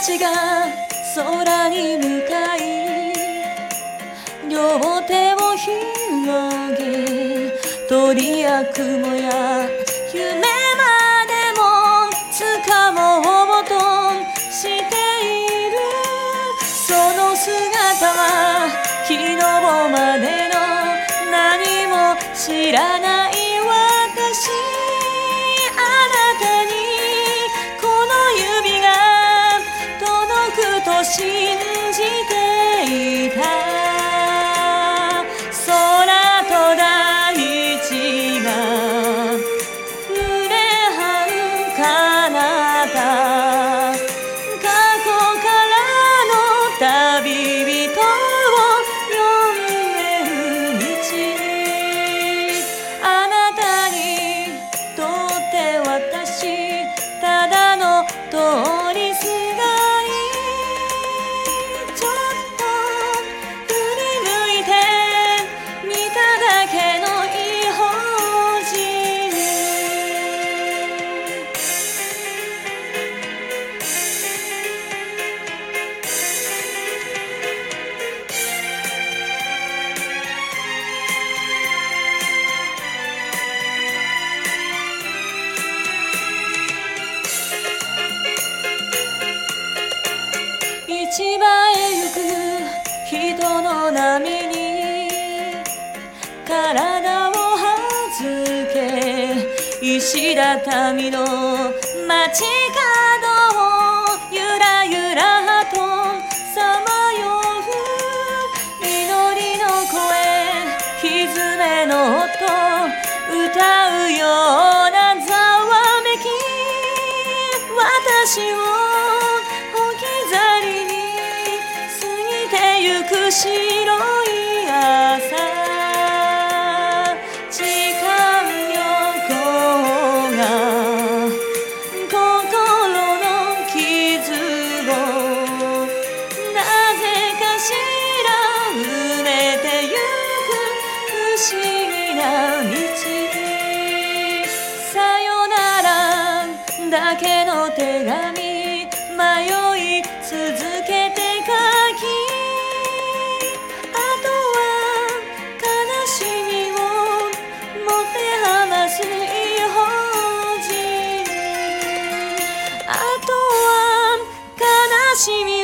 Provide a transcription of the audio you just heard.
ちが空に向かい両手を広げ鳥や雲や夢までも掴もうとしている。その姿は昨日までの何も知らない。彼方島へ行く人の波に体を預け石畳の街角白い朝時間旅行が心の傷をなぜかしら埋めてゆく不思議な道さよならだけの手紙しみ